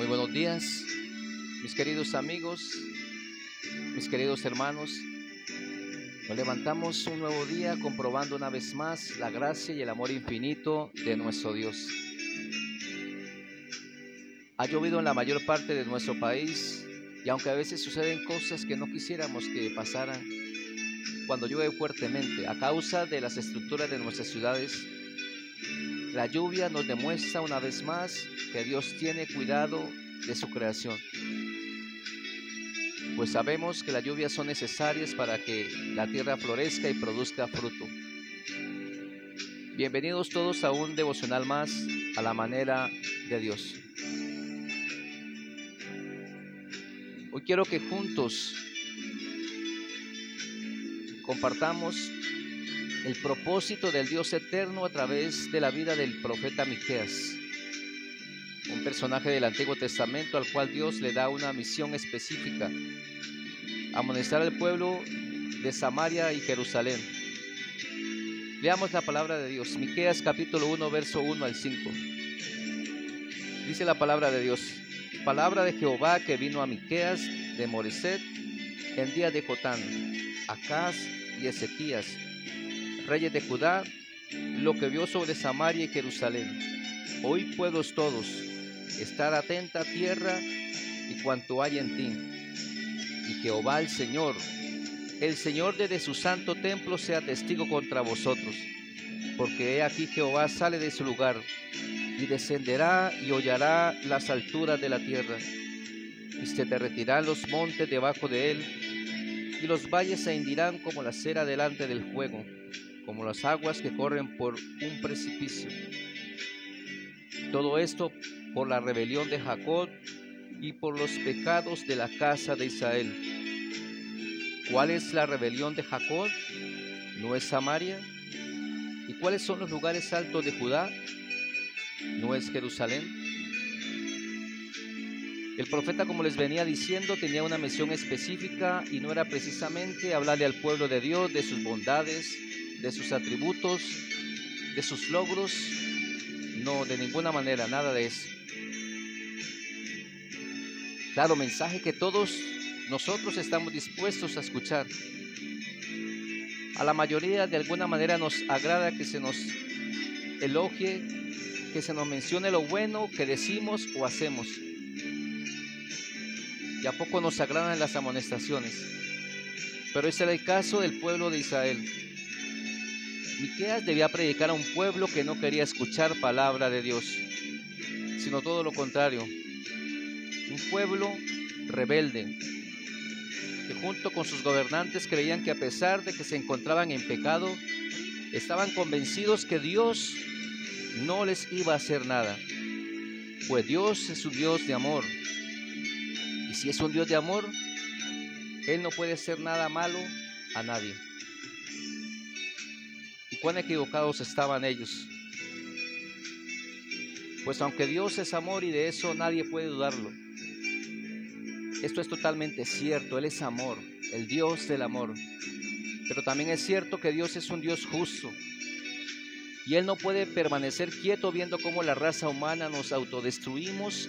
Muy buenos días, mis queridos amigos, mis queridos hermanos. Nos levantamos un nuevo día comprobando una vez más la gracia y el amor infinito de nuestro Dios. Ha llovido en la mayor parte de nuestro país y aunque a veces suceden cosas que no quisiéramos que pasaran, cuando llueve fuertemente a causa de las estructuras de nuestras ciudades, la lluvia nos demuestra una vez más que Dios tiene cuidado de su creación. Pues sabemos que las lluvias son necesarias para que la tierra florezca y produzca fruto. Bienvenidos todos a un devocional más a la manera de Dios. Hoy quiero que juntos compartamos el propósito del Dios eterno a través de la vida del profeta Miqueas, un personaje del Antiguo Testamento al cual Dios le da una misión específica, amonestar al pueblo de Samaria y Jerusalén. Leamos la palabra de Dios, Miqueas capítulo 1, verso 1 al 5. Dice la palabra de Dios, palabra de Jehová que vino a Miqueas de Moreset en día de Jotán, Acaz y Ezequías reyes de Judá, lo que vio sobre Samaria y Jerusalén. Hoy puedos todos, estar atenta tierra y cuanto hay en ti. Y Jehová el Señor, el Señor desde su santo templo sea testigo contra vosotros. Porque he aquí Jehová sale de su lugar y descenderá y hollará las alturas de la tierra. Y se derretirán los montes debajo de él, y los valles se hindirán como la cera delante del fuego como las aguas que corren por un precipicio. Todo esto por la rebelión de Jacob y por los pecados de la casa de Israel. ¿Cuál es la rebelión de Jacob? ¿No es Samaria? ¿Y cuáles son los lugares altos de Judá? ¿No es Jerusalén? El profeta, como les venía diciendo, tenía una misión específica y no era precisamente hablarle al pueblo de Dios de sus bondades, de sus atributos, de sus logros. No, de ninguna manera, nada de eso. Claro, mensaje que todos nosotros estamos dispuestos a escuchar. A la mayoría de alguna manera nos agrada que se nos elogie, que se nos mencione lo bueno que decimos o hacemos. Y a poco nos agradan las amonestaciones. Pero ese era el caso del pueblo de Israel. Miqueas debía predicar a un pueblo que no quería escuchar palabra de Dios, sino todo lo contrario. Un pueblo rebelde, que junto con sus gobernantes creían que a pesar de que se encontraban en pecado, estaban convencidos que Dios no les iba a hacer nada. Pues Dios es un Dios de amor. Y si es un Dios de amor, Él no puede hacer nada malo a nadie cuán equivocados estaban ellos. Pues aunque Dios es amor y de eso nadie puede dudarlo, esto es totalmente cierto, Él es amor, el Dios del amor. Pero también es cierto que Dios es un Dios justo. Y Él no puede permanecer quieto viendo cómo la raza humana nos autodestruimos,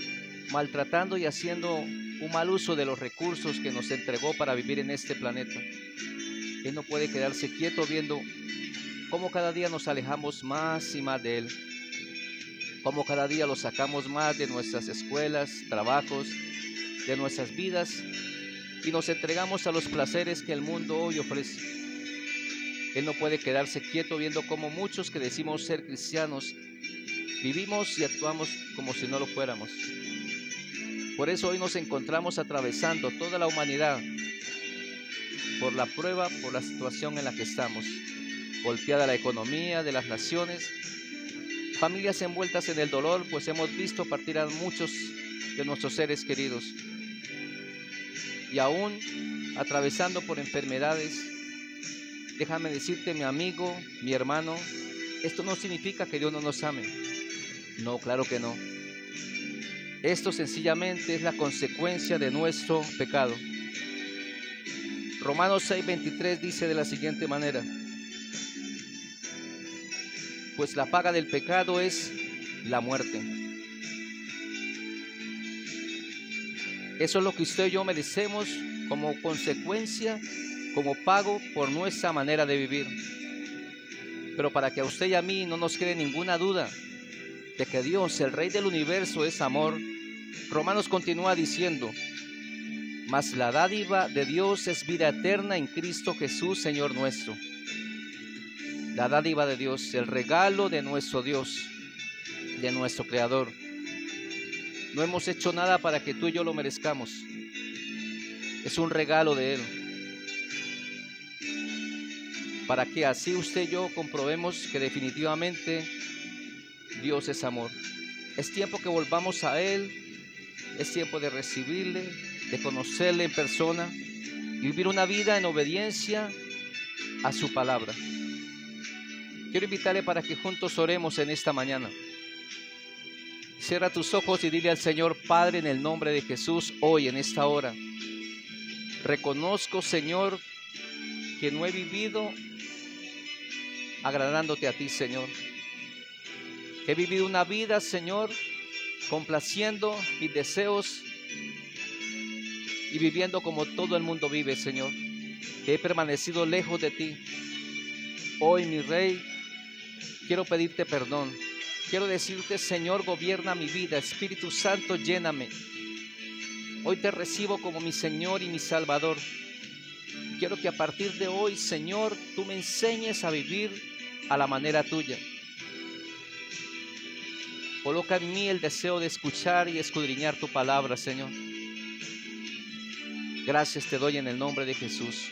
maltratando y haciendo un mal uso de los recursos que nos entregó para vivir en este planeta. Él no puede quedarse quieto viendo cómo cada día nos alejamos más y más de Él, cómo cada día lo sacamos más de nuestras escuelas, trabajos, de nuestras vidas y nos entregamos a los placeres que el mundo hoy ofrece. Él no puede quedarse quieto viendo cómo muchos que decimos ser cristianos vivimos y actuamos como si no lo fuéramos. Por eso hoy nos encontramos atravesando toda la humanidad por la prueba, por la situación en la que estamos golpeada la economía de las naciones, familias envueltas en el dolor, pues hemos visto partir a muchos de nuestros seres queridos. Y aún atravesando por enfermedades, déjame decirte, mi amigo, mi hermano, esto no significa que Dios no nos ame. No, claro que no. Esto sencillamente es la consecuencia de nuestro pecado. Romanos 6:23 dice de la siguiente manera, pues la paga del pecado es la muerte. Eso es lo que usted y yo merecemos como consecuencia, como pago por nuestra manera de vivir. Pero para que a usted y a mí no nos quede ninguna duda de que Dios, el Rey del universo, es amor, Romanos continúa diciendo, mas la dádiva de Dios es vida eterna en Cristo Jesús, Señor nuestro. La dádiva de Dios, el regalo de nuestro Dios, de nuestro Creador. No hemos hecho nada para que tú y yo lo merezcamos. Es un regalo de Él. Para que así usted y yo comprobemos que definitivamente Dios es amor. Es tiempo que volvamos a Él. Es tiempo de recibirle, de conocerle en persona y vivir una vida en obediencia a su palabra. Quiero invitarle para que juntos oremos en esta mañana. Cierra tus ojos y dile al Señor Padre en el nombre de Jesús hoy en esta hora. Reconozco, Señor, que no he vivido agradándote a ti, Señor. He vivido una vida, Señor, complaciendo mis deseos y viviendo como todo el mundo vive, Señor. Que he permanecido lejos de ti. Hoy, mi Rey, quiero pedirte perdón. Quiero decirte, Señor, gobierna mi vida. Espíritu Santo, lléname. Hoy te recibo como mi Señor y mi Salvador. Quiero que a partir de hoy, Señor, tú me enseñes a vivir a la manera tuya. Coloca en mí el deseo de escuchar y escudriñar tu palabra, Señor. Gracias te doy en el nombre de Jesús.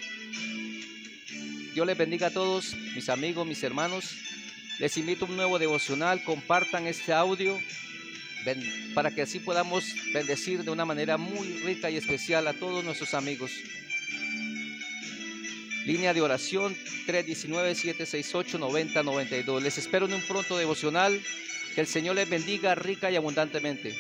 Dios les bendiga a todos, mis amigos, mis hermanos. Les invito a un nuevo devocional. Compartan este audio para que así podamos bendecir de una manera muy rica y especial a todos nuestros amigos. Línea de oración 319-768-9092. Les espero en un pronto devocional. Que el Señor les bendiga rica y abundantemente.